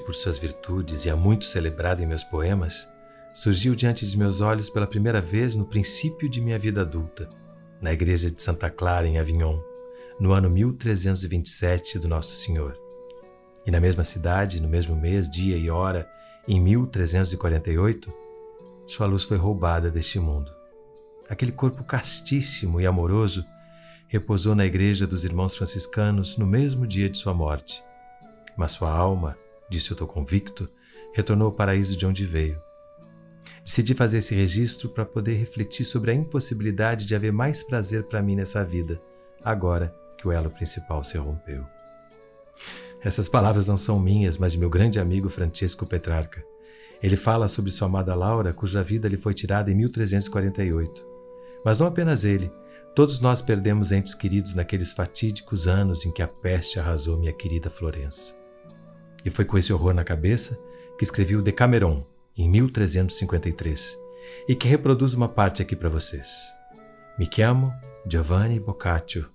por suas virtudes e há muito celebrada em meus poemas, surgiu diante de meus olhos pela primeira vez no princípio de minha vida adulta, na igreja de Santa Clara, em Avignon, no ano 1327 do Nosso Senhor. E na mesma cidade, no mesmo mês, dia e hora, em 1348, sua luz foi roubada deste mundo. Aquele corpo castíssimo e amoroso repousou na igreja dos irmãos franciscanos no mesmo dia de sua morte. Mas sua alma, disse eu estou convicto, retornou ao paraíso de onde veio. Decidi fazer esse registro para poder refletir sobre a impossibilidade de haver mais prazer para mim nessa vida, agora que o elo principal se rompeu. Essas palavras não são minhas, mas de meu grande amigo Francesco Petrarca. Ele fala sobre sua amada Laura, cuja vida lhe foi tirada em 1348. Mas não apenas ele, todos nós perdemos entes queridos naqueles fatídicos anos em que a peste arrasou minha querida Florença. E foi com esse horror na cabeça que escrevi o Decameron, em 1353, e que reproduz uma parte aqui para vocês. Me chamo Giovanni Boccaccio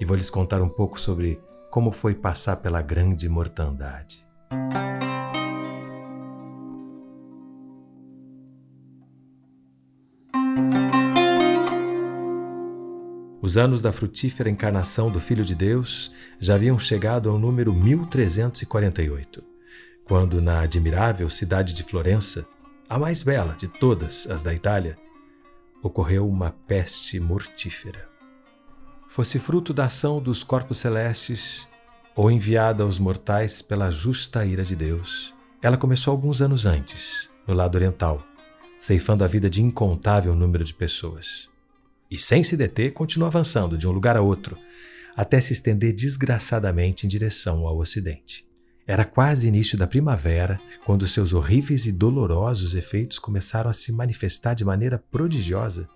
e vou lhes contar um pouco sobre como foi passar pela grande mortandade. Os anos da frutífera encarnação do Filho de Deus já haviam chegado ao número 1348, quando, na admirável cidade de Florença, a mais bela de todas as da Itália, ocorreu uma peste mortífera. Fosse fruto da ação dos corpos celestes ou enviada aos mortais pela justa ira de Deus, ela começou alguns anos antes, no lado oriental, ceifando a vida de incontável número de pessoas e, sem se deter, continua avançando de um lugar a outro, até se estender desgraçadamente em direção ao ocidente. Era quase início da primavera quando seus horríveis e dolorosos efeitos começaram a se manifestar de maneira prodigiosa.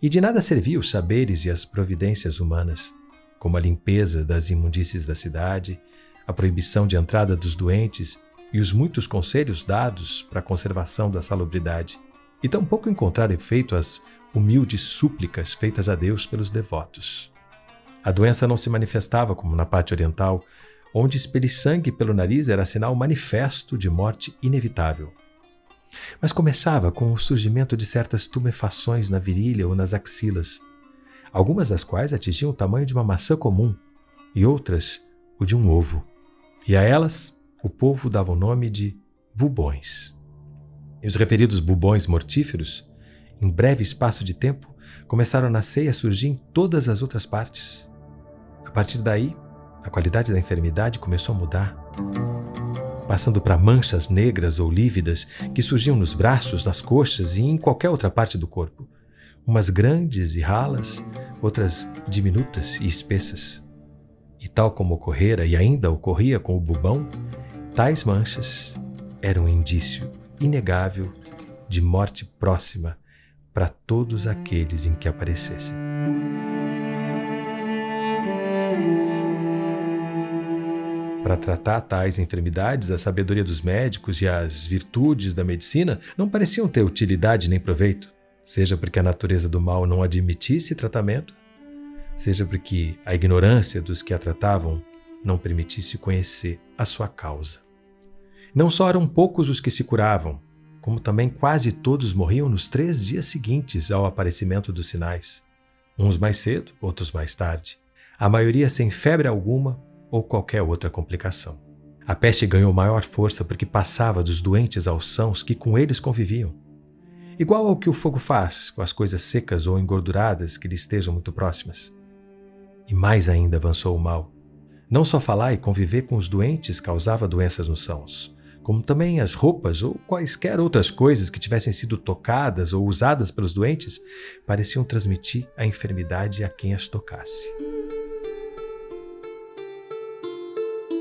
E de nada serviam os saberes e as providências humanas, como a limpeza das imundícies da cidade, a proibição de entrada dos doentes e os muitos conselhos dados para a conservação da salubridade. E tampouco encontrar efeito as humildes súplicas feitas a Deus pelos devotos. A doença não se manifestava como na parte oriental, onde expelir sangue pelo nariz era sinal manifesto de morte inevitável. Mas começava com o surgimento de certas tumefações na virilha ou nas axilas, algumas das quais atingiam o tamanho de uma maçã comum e outras o de um ovo. E a elas o povo dava o nome de bubões. E os referidos bubões mortíferos em breve espaço de tempo, começaram a nascer e a surgir em todas as outras partes. A partir daí, a qualidade da enfermidade começou a mudar, passando para manchas negras ou lívidas que surgiam nos braços, nas coxas e em qualquer outra parte do corpo. Umas grandes e ralas, outras diminutas e espessas. E tal como ocorrera e ainda ocorria com o bubão, tais manchas eram um indício inegável de morte próxima para todos aqueles em que aparecessem. Para tratar tais enfermidades, a sabedoria dos médicos e as virtudes da medicina não pareciam ter utilidade nem proveito, seja porque a natureza do mal não admitisse tratamento, seja porque a ignorância dos que a tratavam não permitisse conhecer a sua causa. Não só eram poucos os que se curavam, como também quase todos morriam nos três dias seguintes ao aparecimento dos sinais. Uns mais cedo, outros mais tarde. A maioria sem febre alguma ou qualquer outra complicação. A peste ganhou maior força porque passava dos doentes aos sãos que com eles conviviam. Igual ao que o fogo faz com as coisas secas ou engorduradas que lhe estejam muito próximas. E mais ainda avançou o mal. Não só falar e conviver com os doentes causava doenças nos sãos, como também as roupas ou quaisquer outras coisas que tivessem sido tocadas ou usadas pelos doentes, pareciam transmitir a enfermidade a quem as tocasse.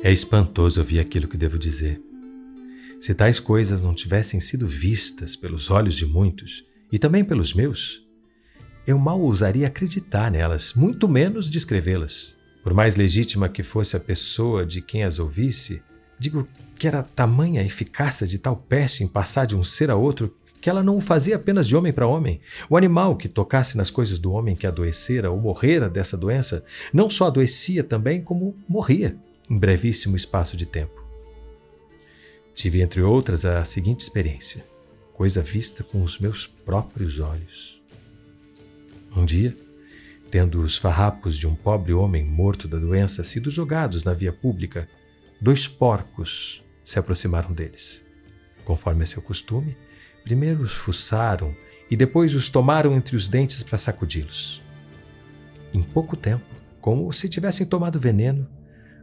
É espantoso ouvir aquilo que devo dizer. Se tais coisas não tivessem sido vistas pelos olhos de muitos, e também pelos meus, eu mal ousaria acreditar nelas, muito menos descrevê-las. Por mais legítima que fosse a pessoa de quem as ouvisse, Digo que era tamanha a eficácia de tal peste em passar de um ser a outro que ela não o fazia apenas de homem para homem. O animal que tocasse nas coisas do homem que adoecera ou morrera dessa doença não só adoecia também, como morria em brevíssimo espaço de tempo. Tive, entre outras, a seguinte experiência, coisa vista com os meus próprios olhos. Um dia, tendo os farrapos de um pobre homem morto da doença sido jogados na via pública, dois porcos se aproximaram deles. Conforme é seu costume, primeiro os fuçaram e depois os tomaram entre os dentes para sacudi-los. Em pouco tempo, como se tivessem tomado veneno,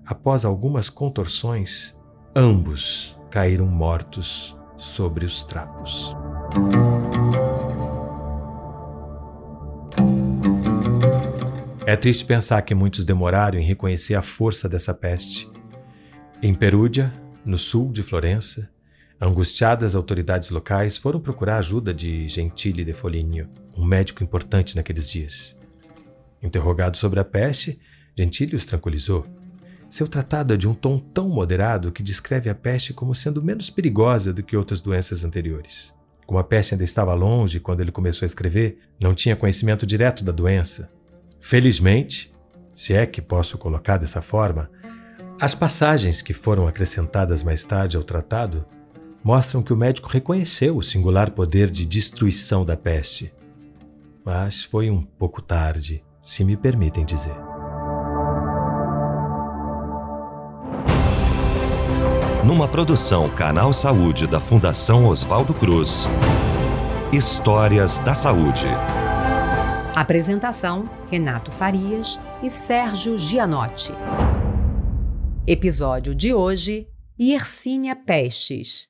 após algumas contorções, ambos caíram mortos sobre os trapos. É triste pensar que muitos demoraram em reconhecer a força dessa peste. Em Perúdia, no sul de Florença, angustiadas autoridades locais foram procurar a ajuda de Gentile de Foligno, um médico importante naqueles dias. Interrogado sobre a peste, Gentile os tranquilizou. Seu tratado é de um tom tão moderado que descreve a peste como sendo menos perigosa do que outras doenças anteriores. Como a peste ainda estava longe quando ele começou a escrever, não tinha conhecimento direto da doença. Felizmente, se é que posso colocar dessa forma, as passagens que foram acrescentadas mais tarde ao tratado mostram que o médico reconheceu o singular poder de destruição da peste. Mas foi um pouco tarde se me permitem dizer. Numa produção Canal Saúde da Fundação Oswaldo Cruz. Histórias da Saúde. Apresentação: Renato Farias e Sérgio Gianotti. Episódio de hoje: Yersinia pestes.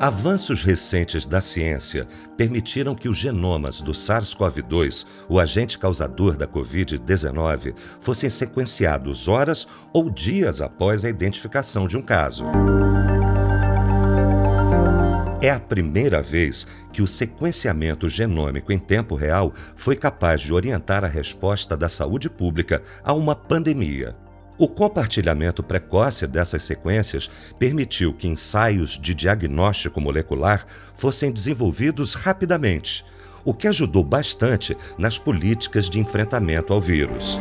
Avanços recentes da ciência permitiram que os genomas do SARS-CoV-2, o agente causador da Covid-19, fossem sequenciados horas ou dias após a identificação de um caso. É a primeira vez que o sequenciamento genômico em tempo real foi capaz de orientar a resposta da saúde pública a uma pandemia. O compartilhamento precoce dessas sequências permitiu que ensaios de diagnóstico molecular fossem desenvolvidos rapidamente, o que ajudou bastante nas políticas de enfrentamento ao vírus.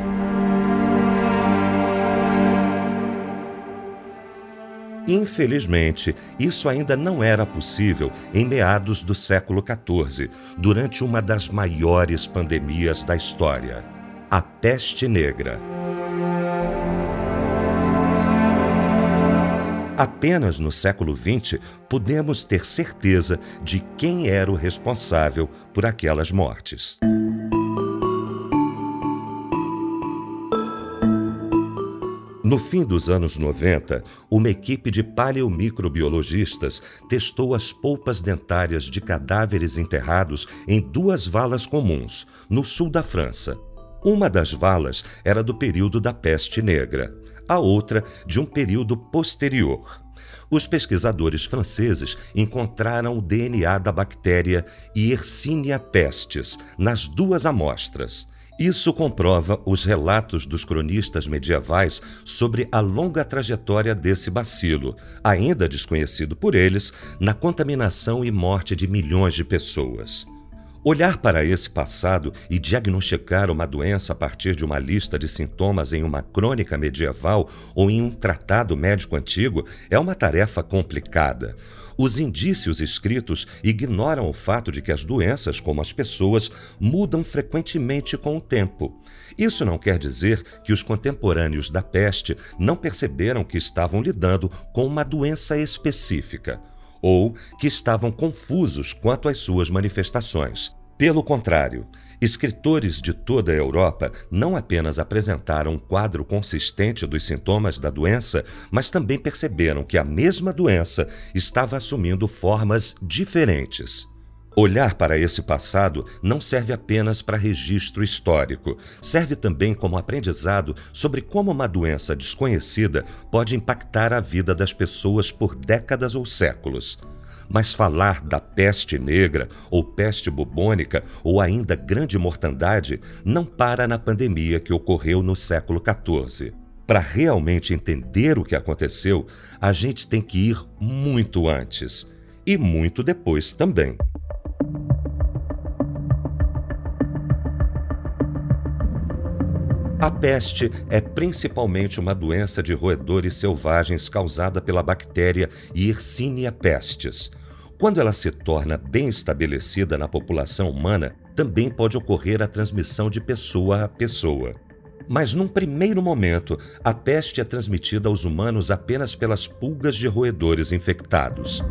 Infelizmente, isso ainda não era possível em meados do século XIV, durante uma das maiores pandemias da história a peste negra. Apenas no século XX podemos ter certeza de quem era o responsável por aquelas mortes. No fim dos anos 90, uma equipe de paleomicrobiologistas testou as polpas dentárias de cadáveres enterrados em duas valas comuns, no sul da França. Uma das valas era do período da peste negra a outra de um período posterior. Os pesquisadores franceses encontraram o DNA da bactéria Yersinia pestis nas duas amostras. Isso comprova os relatos dos cronistas medievais sobre a longa trajetória desse bacilo, ainda desconhecido por eles, na contaminação e morte de milhões de pessoas. Olhar para esse passado e diagnosticar uma doença a partir de uma lista de sintomas em uma crônica medieval ou em um tratado médico antigo é uma tarefa complicada. Os indícios escritos ignoram o fato de que as doenças, como as pessoas, mudam frequentemente com o tempo. Isso não quer dizer que os contemporâneos da peste não perceberam que estavam lidando com uma doença específica ou que estavam confusos quanto às suas manifestações. Pelo contrário, escritores de toda a Europa não apenas apresentaram um quadro consistente dos sintomas da doença, mas também perceberam que a mesma doença estava assumindo formas diferentes. Olhar para esse passado não serve apenas para registro histórico, serve também como aprendizado sobre como uma doença desconhecida pode impactar a vida das pessoas por décadas ou séculos. Mas falar da peste negra, ou peste bubônica, ou ainda grande mortandade, não para na pandemia que ocorreu no século XIV. Para realmente entender o que aconteceu, a gente tem que ir muito antes e muito depois também. A peste é principalmente uma doença de roedores selvagens causada pela bactéria Yersinia pestis. Quando ela se torna bem estabelecida na população humana, também pode ocorrer a transmissão de pessoa a pessoa. Mas num primeiro momento, a peste é transmitida aos humanos apenas pelas pulgas de roedores infectados.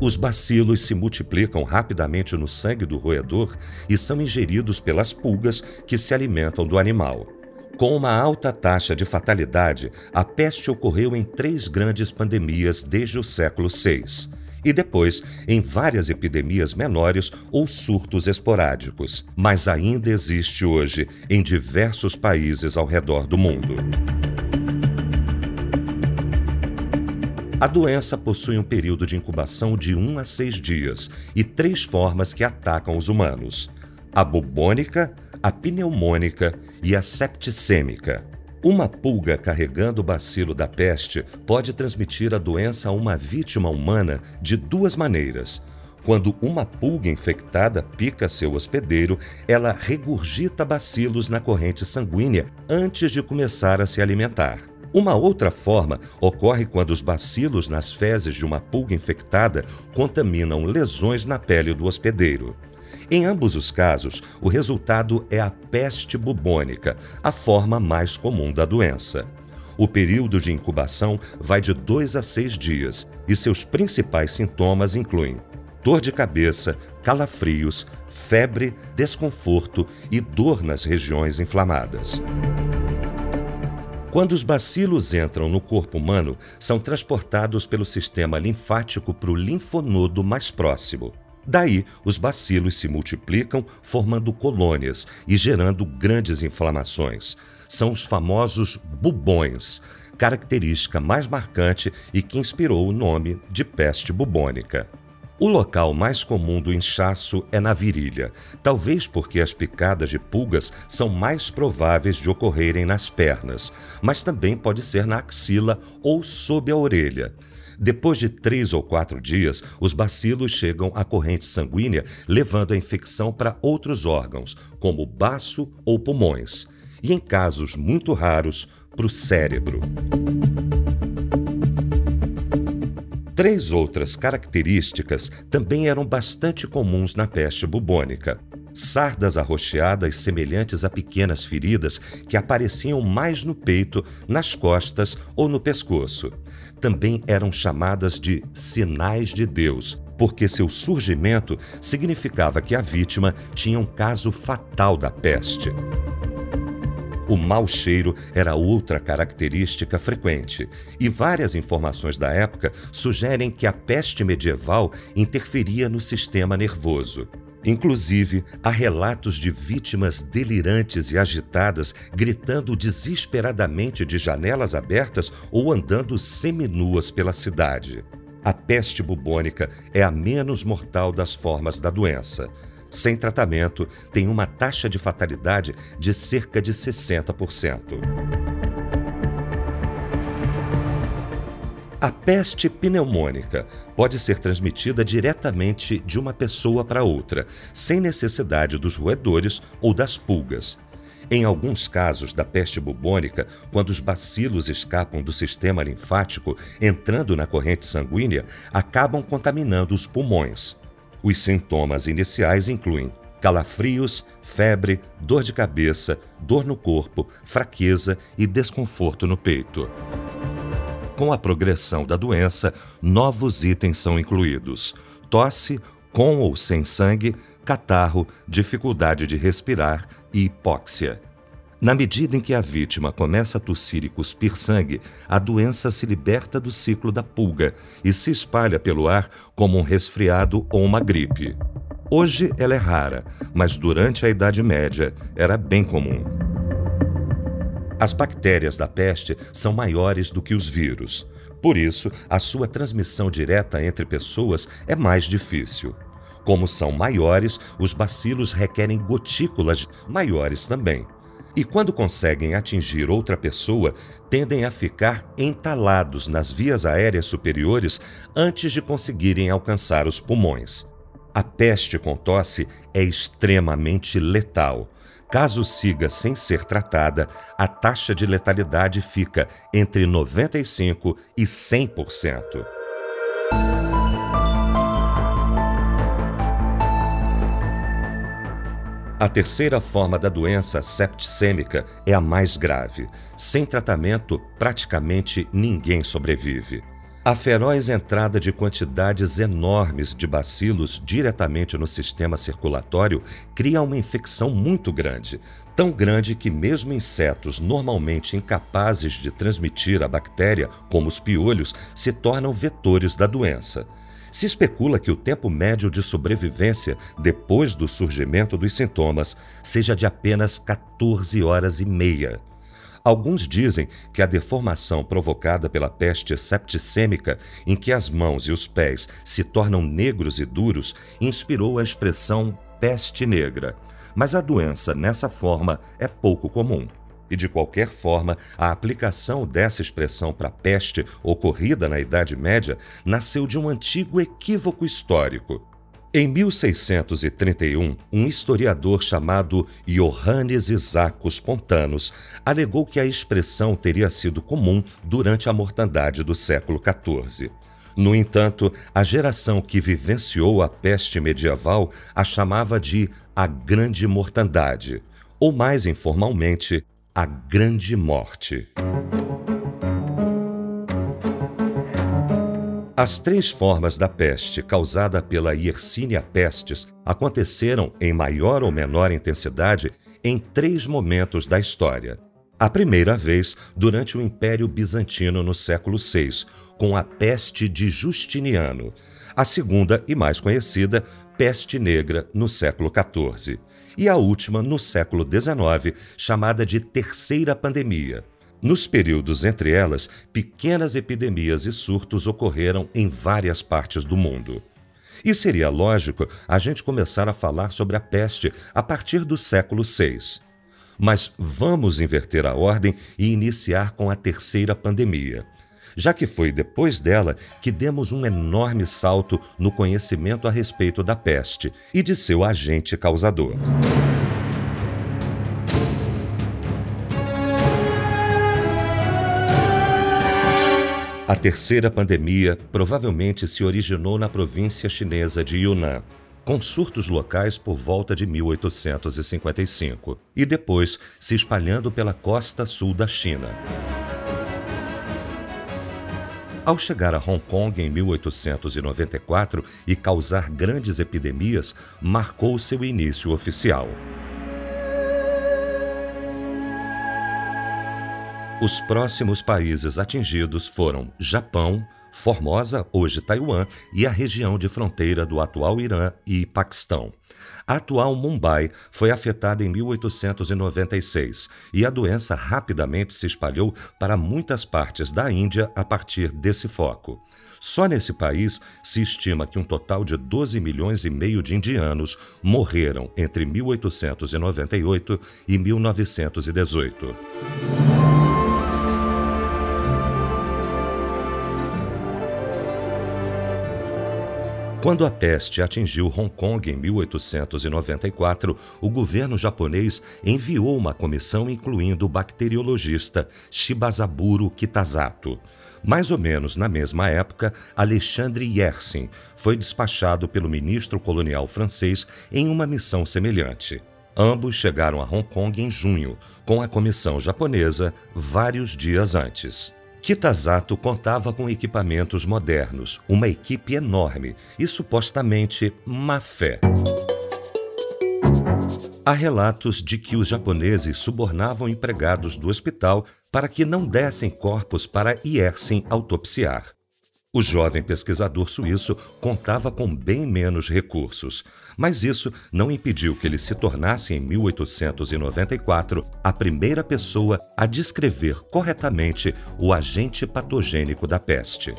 Os bacilos se multiplicam rapidamente no sangue do roedor e são ingeridos pelas pulgas que se alimentam do animal. Com uma alta taxa de fatalidade, a peste ocorreu em três grandes pandemias desde o século VI e depois em várias epidemias menores ou surtos esporádicos, mas ainda existe hoje em diversos países ao redor do mundo. A doença possui um período de incubação de 1 a 6 dias e três formas que atacam os humanos: a bubônica, a pneumônica e a septicêmica. Uma pulga carregando o bacilo da peste pode transmitir a doença a uma vítima humana de duas maneiras. Quando uma pulga infectada pica seu hospedeiro, ela regurgita bacilos na corrente sanguínea antes de começar a se alimentar. Uma outra forma ocorre quando os bacilos nas fezes de uma pulga infectada contaminam lesões na pele do hospedeiro. Em ambos os casos, o resultado é a peste bubônica, a forma mais comum da doença. O período de incubação vai de 2 a 6 dias e seus principais sintomas incluem dor de cabeça, calafrios, febre, desconforto e dor nas regiões inflamadas. Quando os bacilos entram no corpo humano, são transportados pelo sistema linfático para o linfonodo mais próximo. Daí, os bacilos se multiplicam, formando colônias e gerando grandes inflamações. São os famosos bubões, característica mais marcante e que inspirou o nome de peste bubônica. O local mais comum do inchaço é na virilha, talvez porque as picadas de pulgas são mais prováveis de ocorrerem nas pernas, mas também pode ser na axila ou sob a orelha. Depois de três ou quatro dias, os bacilos chegam à corrente sanguínea, levando a infecção para outros órgãos, como baço ou pulmões, e em casos muito raros, para o cérebro. Três outras características também eram bastante comuns na peste bubônica. Sardas arroxeadas semelhantes a pequenas feridas que apareciam mais no peito, nas costas ou no pescoço. Também eram chamadas de sinais de Deus, porque seu surgimento significava que a vítima tinha um caso fatal da peste. O mau cheiro era outra característica frequente, e várias informações da época sugerem que a peste medieval interferia no sistema nervoso. Inclusive, há relatos de vítimas delirantes e agitadas gritando desesperadamente de janelas abertas ou andando seminuas pela cidade. A peste bubônica é a menos mortal das formas da doença sem tratamento, tem uma taxa de fatalidade de cerca de 60%. A peste pneumônica pode ser transmitida diretamente de uma pessoa para outra, sem necessidade dos roedores ou das pulgas. Em alguns casos da peste bubônica, quando os bacilos escapam do sistema linfático, entrando na corrente sanguínea, acabam contaminando os pulmões. Os sintomas iniciais incluem calafrios, febre, dor de cabeça, dor no corpo, fraqueza e desconforto no peito. Com a progressão da doença, novos itens são incluídos: tosse, com ou sem sangue, catarro, dificuldade de respirar e hipóxia. Na medida em que a vítima começa a tossir e cuspir sangue, a doença se liberta do ciclo da pulga e se espalha pelo ar como um resfriado ou uma gripe. Hoje ela é rara, mas durante a Idade Média era bem comum. As bactérias da peste são maiores do que os vírus. Por isso, a sua transmissão direta entre pessoas é mais difícil. Como são maiores, os bacilos requerem gotículas maiores também e, quando conseguem atingir outra pessoa, tendem a ficar entalados nas vias aéreas superiores antes de conseguirem alcançar os pulmões. A peste com tosse é extremamente letal. Caso siga sem ser tratada, a taxa de letalidade fica entre 95% e 100%. A terceira forma da doença septicêmica é a mais grave. Sem tratamento, praticamente ninguém sobrevive. A feroz entrada de quantidades enormes de bacilos diretamente no sistema circulatório cria uma infecção muito grande, tão grande que mesmo insetos normalmente incapazes de transmitir a bactéria, como os piolhos, se tornam vetores da doença. Se especula que o tempo médio de sobrevivência depois do surgimento dos sintomas seja de apenas 14 horas e meia. Alguns dizem que a deformação provocada pela peste septicêmica, em que as mãos e os pés se tornam negros e duros, inspirou a expressão peste negra. Mas a doença nessa forma é pouco comum. E de qualquer forma, a aplicação dessa expressão para peste ocorrida na Idade Média nasceu de um antigo equívoco histórico. Em 1631, um historiador chamado Johannes Isacus Pontanus alegou que a expressão teria sido comum durante a mortandade do século XIV. No entanto, a geração que vivenciou a peste medieval a chamava de a Grande Mortandade, ou mais informalmente, a Grande Morte. As três formas da peste causada pela Yersinia pestis aconteceram em maior ou menor intensidade em três momentos da história. A primeira vez durante o Império Bizantino no século VI, com a peste de Justiniano. A segunda e mais conhecida, peste negra, no século XIV e a última no século XIX, chamada de Terceira Pandemia. Nos períodos entre elas, pequenas epidemias e surtos ocorreram em várias partes do mundo. E seria lógico a gente começar a falar sobre a peste a partir do século VI. Mas vamos inverter a ordem e iniciar com a terceira pandemia, já que foi depois dela que demos um enorme salto no conhecimento a respeito da peste e de seu agente causador. A terceira pandemia provavelmente se originou na província chinesa de Yunnan, com surtos locais por volta de 1855 e depois se espalhando pela costa sul da China. Ao chegar a Hong Kong em 1894 e causar grandes epidemias, marcou seu início oficial. Os próximos países atingidos foram Japão, Formosa, hoje Taiwan, e a região de fronteira do atual Irã e Paquistão. A atual Mumbai foi afetada em 1896 e a doença rapidamente se espalhou para muitas partes da Índia a partir desse foco. Só nesse país se estima que um total de 12 milhões e meio de indianos morreram entre 1898 e 1918. Quando a peste atingiu Hong Kong em 1894, o governo japonês enviou uma comissão incluindo o bacteriologista Shibazaburo Kitazato. Mais ou menos na mesma época, Alexandre Yersin foi despachado pelo ministro colonial francês em uma missão semelhante. Ambos chegaram a Hong Kong em junho, com a comissão japonesa vários dias antes. Kitazato contava com equipamentos modernos, uma equipe enorme e supostamente má fé. Há relatos de que os japoneses subornavam empregados do hospital para que não dessem corpos para Yersin autopsiar. O jovem pesquisador suíço contava com bem menos recursos, mas isso não impediu que ele se tornasse, em 1894, a primeira pessoa a descrever corretamente o agente patogênico da peste.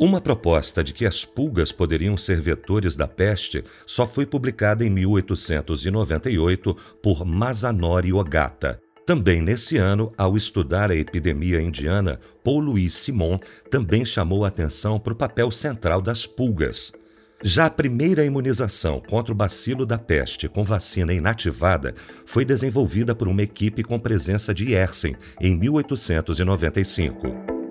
Uma proposta de que as pulgas poderiam ser vetores da peste só foi publicada em 1898 por Masanori Ogata, também nesse ano, ao estudar a epidemia indiana, Paul Louis Simon também chamou atenção para o papel central das pulgas. Já a primeira imunização contra o bacilo da peste com vacina inativada foi desenvolvida por uma equipe com presença de Yersin em 1895.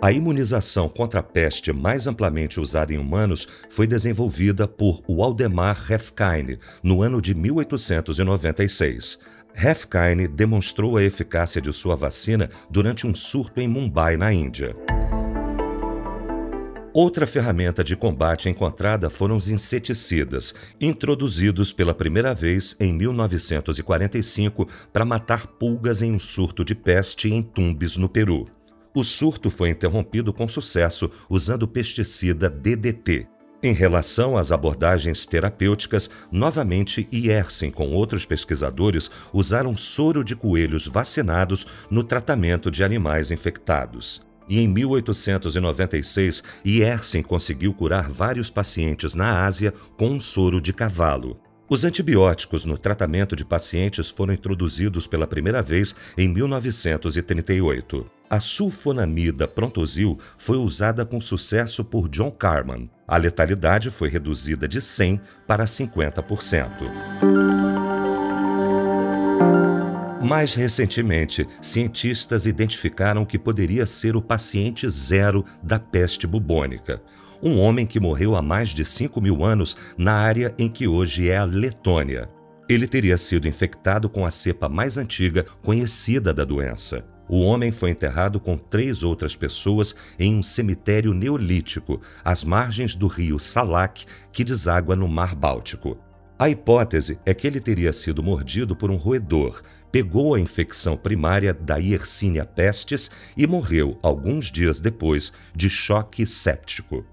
A imunização contra a peste mais amplamente usada em humanos foi desenvolvida por Waldemar Refkine no ano de 1896. Refkine demonstrou a eficácia de sua vacina durante um surto em Mumbai, na Índia. Outra ferramenta de combate encontrada foram os inseticidas, introduzidos pela primeira vez em 1945 para matar pulgas em um surto de peste em Tumbes, no Peru. O surto foi interrompido com sucesso usando pesticida DDT. Em relação às abordagens terapêuticas, novamente Yersin com outros pesquisadores usaram soro de coelhos vacinados no tratamento de animais infectados e em 1896 Yersin conseguiu curar vários pacientes na Ásia com um soro de cavalo. Os antibióticos no tratamento de pacientes foram introduzidos pela primeira vez em 1938. A sulfonamida Prontosil foi usada com sucesso por John Carman. A letalidade foi reduzida de 100 para 50%. Mais recentemente, cientistas identificaram que poderia ser o paciente zero da peste bubônica, um homem que morreu há mais de 5 mil anos na área em que hoje é a Letônia. Ele teria sido infectado com a cepa mais antiga conhecida da doença. O homem foi enterrado com três outras pessoas em um cemitério neolítico, às margens do rio Salak, que deságua no Mar Báltico. A hipótese é que ele teria sido mordido por um roedor, pegou a infecção primária da Yersinia pestis e morreu alguns dias depois de choque séptico.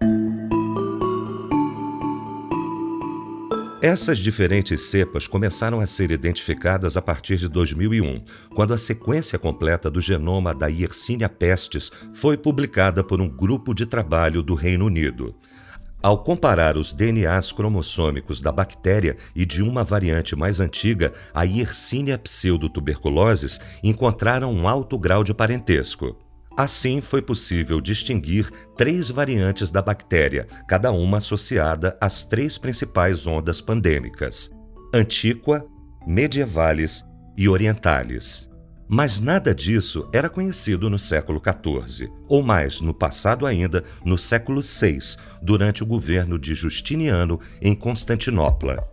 Essas diferentes cepas começaram a ser identificadas a partir de 2001, quando a sequência completa do genoma da Yersinia pestis foi publicada por um grupo de trabalho do Reino Unido. Ao comparar os DNAs cromossômicos da bactéria e de uma variante mais antiga, a Yersinia pseudotuberculosis, encontraram um alto grau de parentesco. Assim, foi possível distinguir três variantes da bactéria, cada uma associada às três principais ondas pandêmicas: Antiqua, Medievalis e Orientalis. Mas nada disso era conhecido no século XIV, ou mais, no passado ainda, no século VI, durante o governo de Justiniano em Constantinopla.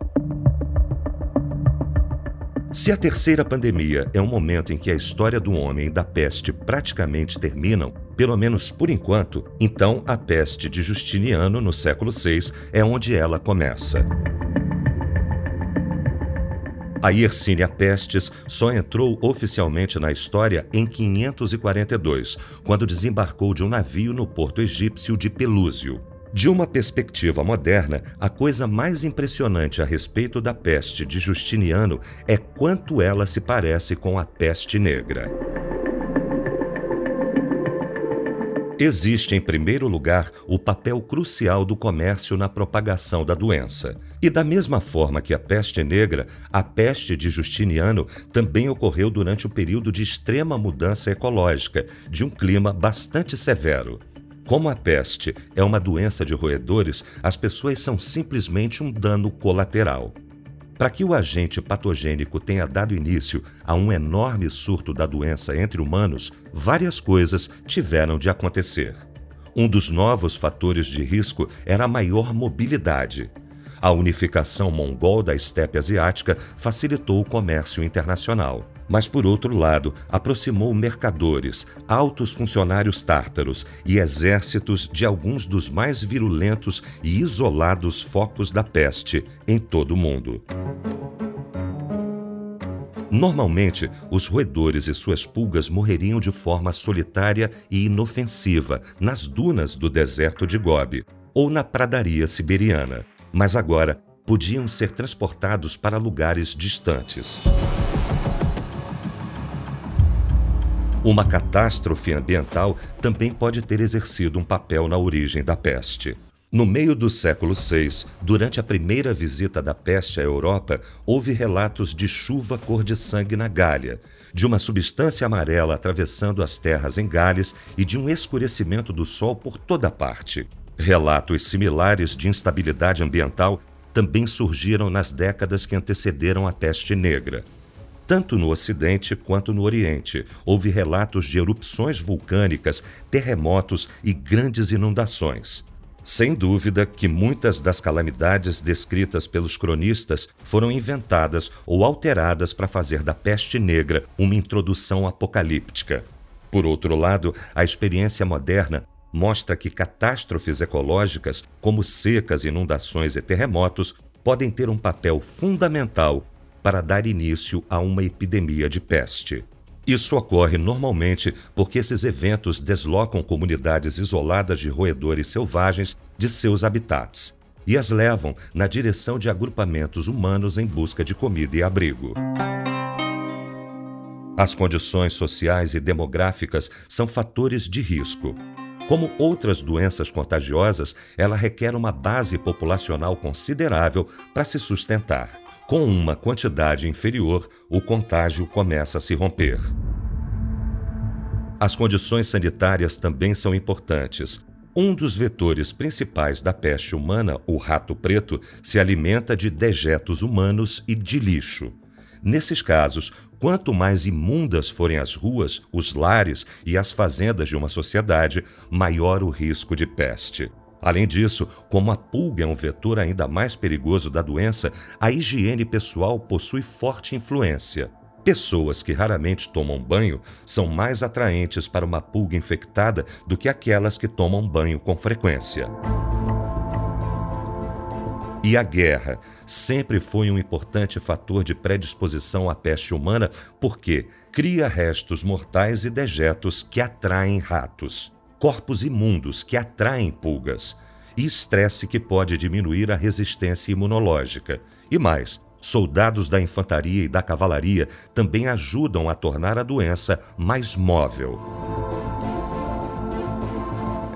Se a terceira pandemia é um momento em que a história do homem e da peste praticamente terminam, pelo menos por enquanto, então a peste de Justiniano no século VI é onde ela começa. A Yersinia pestis só entrou oficialmente na história em 542, quando desembarcou de um navio no porto egípcio de Pelúzio. De uma perspectiva moderna, a coisa mais impressionante a respeito da peste de Justiniano é quanto ela se parece com a peste negra. Existe, em primeiro lugar, o papel crucial do comércio na propagação da doença. E da mesma forma que a peste negra, a peste de Justiniano também ocorreu durante o período de extrema mudança ecológica, de um clima bastante severo. Como a peste é uma doença de roedores, as pessoas são simplesmente um dano colateral. Para que o agente patogênico tenha dado início a um enorme surto da doença entre humanos, várias coisas tiveram de acontecer. Um dos novos fatores de risco era a maior mobilidade. A unificação mongol da estepe asiática facilitou o comércio internacional mas, por outro lado, aproximou mercadores, altos funcionários tártaros e exércitos de alguns dos mais virulentos e isolados focos da peste em todo o mundo. Normalmente, os roedores e suas pulgas morreriam de forma solitária e inofensiva nas dunas do deserto de Gobi ou na pradaria siberiana, mas agora podiam ser transportados para lugares distantes. Uma catástrofe ambiental também pode ter exercido um papel na origem da peste. No meio do século VI, durante a primeira visita da peste à Europa, houve relatos de chuva cor de sangue na Gália, de uma substância amarela atravessando as terras em Gales e de um escurecimento do sol por toda parte. Relatos similares de instabilidade ambiental também surgiram nas décadas que antecederam a peste negra. Tanto no Ocidente quanto no Oriente, houve relatos de erupções vulcânicas, terremotos e grandes inundações. Sem dúvida que muitas das calamidades descritas pelos cronistas foram inventadas ou alteradas para fazer da peste negra uma introdução apocalíptica. Por outro lado, a experiência moderna mostra que catástrofes ecológicas, como secas, inundações e terremotos, podem ter um papel fundamental para dar início a uma epidemia de peste. Isso ocorre normalmente porque esses eventos deslocam comunidades isoladas de roedores selvagens de seus habitats e as levam na direção de agrupamentos humanos em busca de comida e abrigo. As condições sociais e demográficas são fatores de risco. Como outras doenças contagiosas, ela requer uma base populacional considerável para se sustentar. Com uma quantidade inferior, o contágio começa a se romper. As condições sanitárias também são importantes. Um dos vetores principais da peste humana, o rato preto, se alimenta de dejetos humanos e de lixo. Nesses casos, quanto mais imundas forem as ruas, os lares e as fazendas de uma sociedade, maior o risco de peste. Além disso, como a pulga é um vetor ainda mais perigoso da doença, a higiene pessoal possui forte influência. Pessoas que raramente tomam banho são mais atraentes para uma pulga infectada do que aquelas que tomam banho com frequência. E a guerra sempre foi um importante fator de predisposição à peste humana porque cria restos mortais e dejetos que atraem ratos corpos imundos que atraem pulgas e estresse que pode diminuir a resistência imunológica. E mais, soldados da infantaria e da cavalaria também ajudam a tornar a doença mais móvel.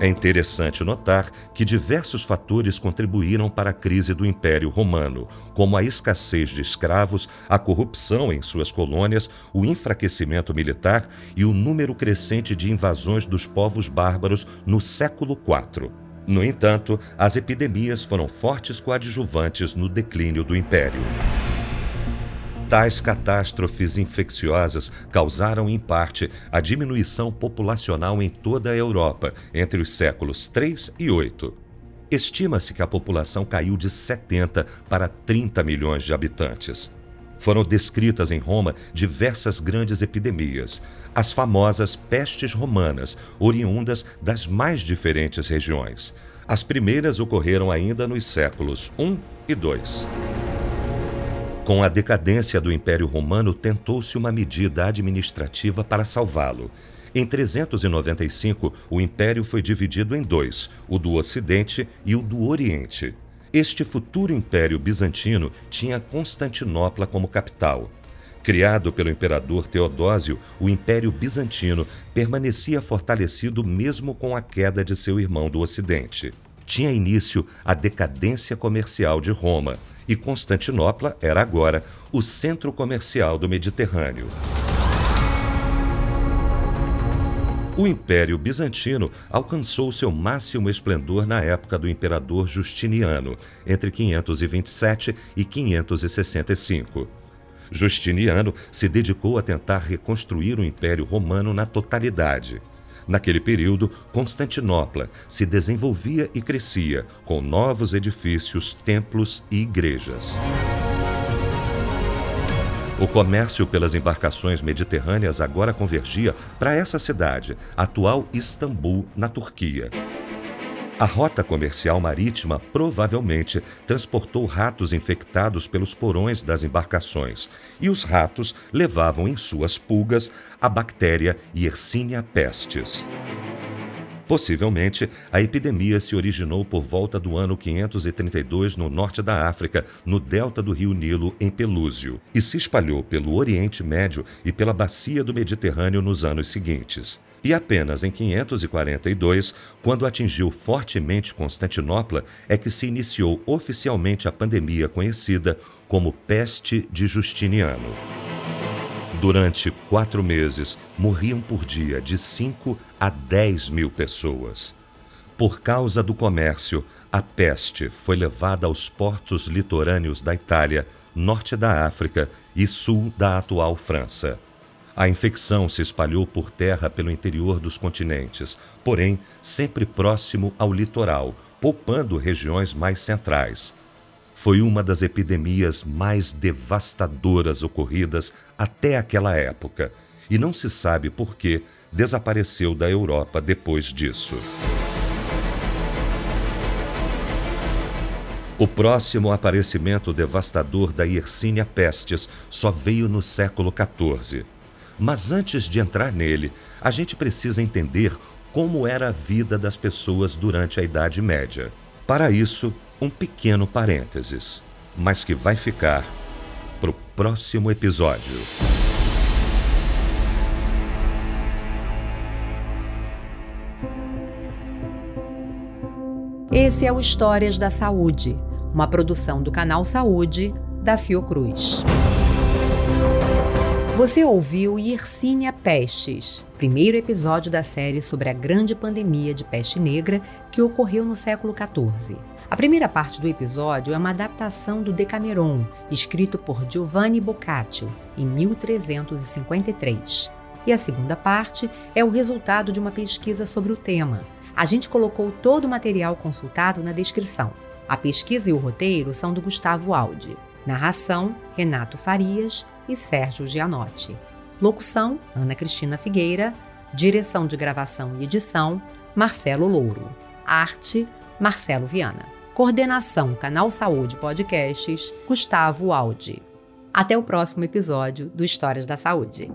É interessante notar que diversos fatores contribuíram para a crise do Império Romano, como a escassez de escravos, a corrupção em suas colônias, o enfraquecimento militar e o número crescente de invasões dos povos bárbaros no século IV. No entanto, as epidemias foram fortes coadjuvantes no declínio do Império. Tais catástrofes infecciosas causaram, em parte, a diminuição populacional em toda a Europa entre os séculos 3 e 8. Estima-se que a população caiu de 70 para 30 milhões de habitantes. Foram descritas em Roma diversas grandes epidemias, as famosas pestes romanas, oriundas das mais diferentes regiões. As primeiras ocorreram ainda nos séculos I e II. Com a decadência do Império Romano, tentou-se uma medida administrativa para salvá-lo. Em 395, o império foi dividido em dois, o do Ocidente e o do Oriente. Este futuro império bizantino tinha Constantinopla como capital. Criado pelo imperador Teodósio, o Império Bizantino permanecia fortalecido mesmo com a queda de seu irmão do Ocidente. Tinha início a decadência comercial de Roma e Constantinopla era agora o centro comercial do Mediterrâneo. O Império Bizantino alcançou seu máximo esplendor na época do imperador Justiniano, entre 527 e 565. Justiniano se dedicou a tentar reconstruir o Império Romano na totalidade. Naquele período, Constantinopla se desenvolvia e crescia, com novos edifícios, templos e igrejas. O comércio pelas embarcações mediterrâneas agora convergia para essa cidade, atual Istambul, na Turquia. A rota comercial marítima provavelmente transportou ratos infectados pelos porões das embarcações, e os ratos levavam em suas pulgas a bactéria Yersinia pestis. Possivelmente, a epidemia se originou por volta do ano 532 no norte da África, no delta do rio Nilo, em Pelúzio, e se espalhou pelo Oriente Médio e pela bacia do Mediterrâneo nos anos seguintes. E apenas em 542, quando atingiu fortemente Constantinopla, é que se iniciou oficialmente a pandemia conhecida como Peste de Justiniano. Durante quatro meses, morriam por dia de 5 a 10 mil pessoas. Por causa do comércio, a peste foi levada aos portos litorâneos da Itália, norte da África e sul da atual França. A infecção se espalhou por terra pelo interior dos continentes, porém sempre próximo ao litoral, poupando regiões mais centrais. Foi uma das epidemias mais devastadoras ocorridas até aquela época, e não se sabe por que desapareceu da Europa depois disso. O próximo aparecimento devastador da Yersinia pestis só veio no século XIV. Mas antes de entrar nele, a gente precisa entender como era a vida das pessoas durante a Idade Média. Para isso, um pequeno parênteses, mas que vai ficar para o próximo episódio. Esse é o Histórias da Saúde, uma produção do canal Saúde da Fiocruz. Você ouviu Yersinia Pestes, primeiro episódio da série sobre a grande pandemia de peste negra que ocorreu no século XIV. A primeira parte do episódio é uma adaptação do Decameron, escrito por Giovanni Boccaccio em 1353. E a segunda parte é o resultado de uma pesquisa sobre o tema. A gente colocou todo o material consultado na descrição. A pesquisa e o roteiro são do Gustavo Aldi. Narração: Renato Farias e Sérgio Gianotti. Locução: Ana Cristina Figueira. Direção de gravação e edição: Marcelo Louro. Arte: Marcelo Viana. Coordenação Canal Saúde Podcasts: Gustavo Aldi. Até o próximo episódio do Histórias da Saúde.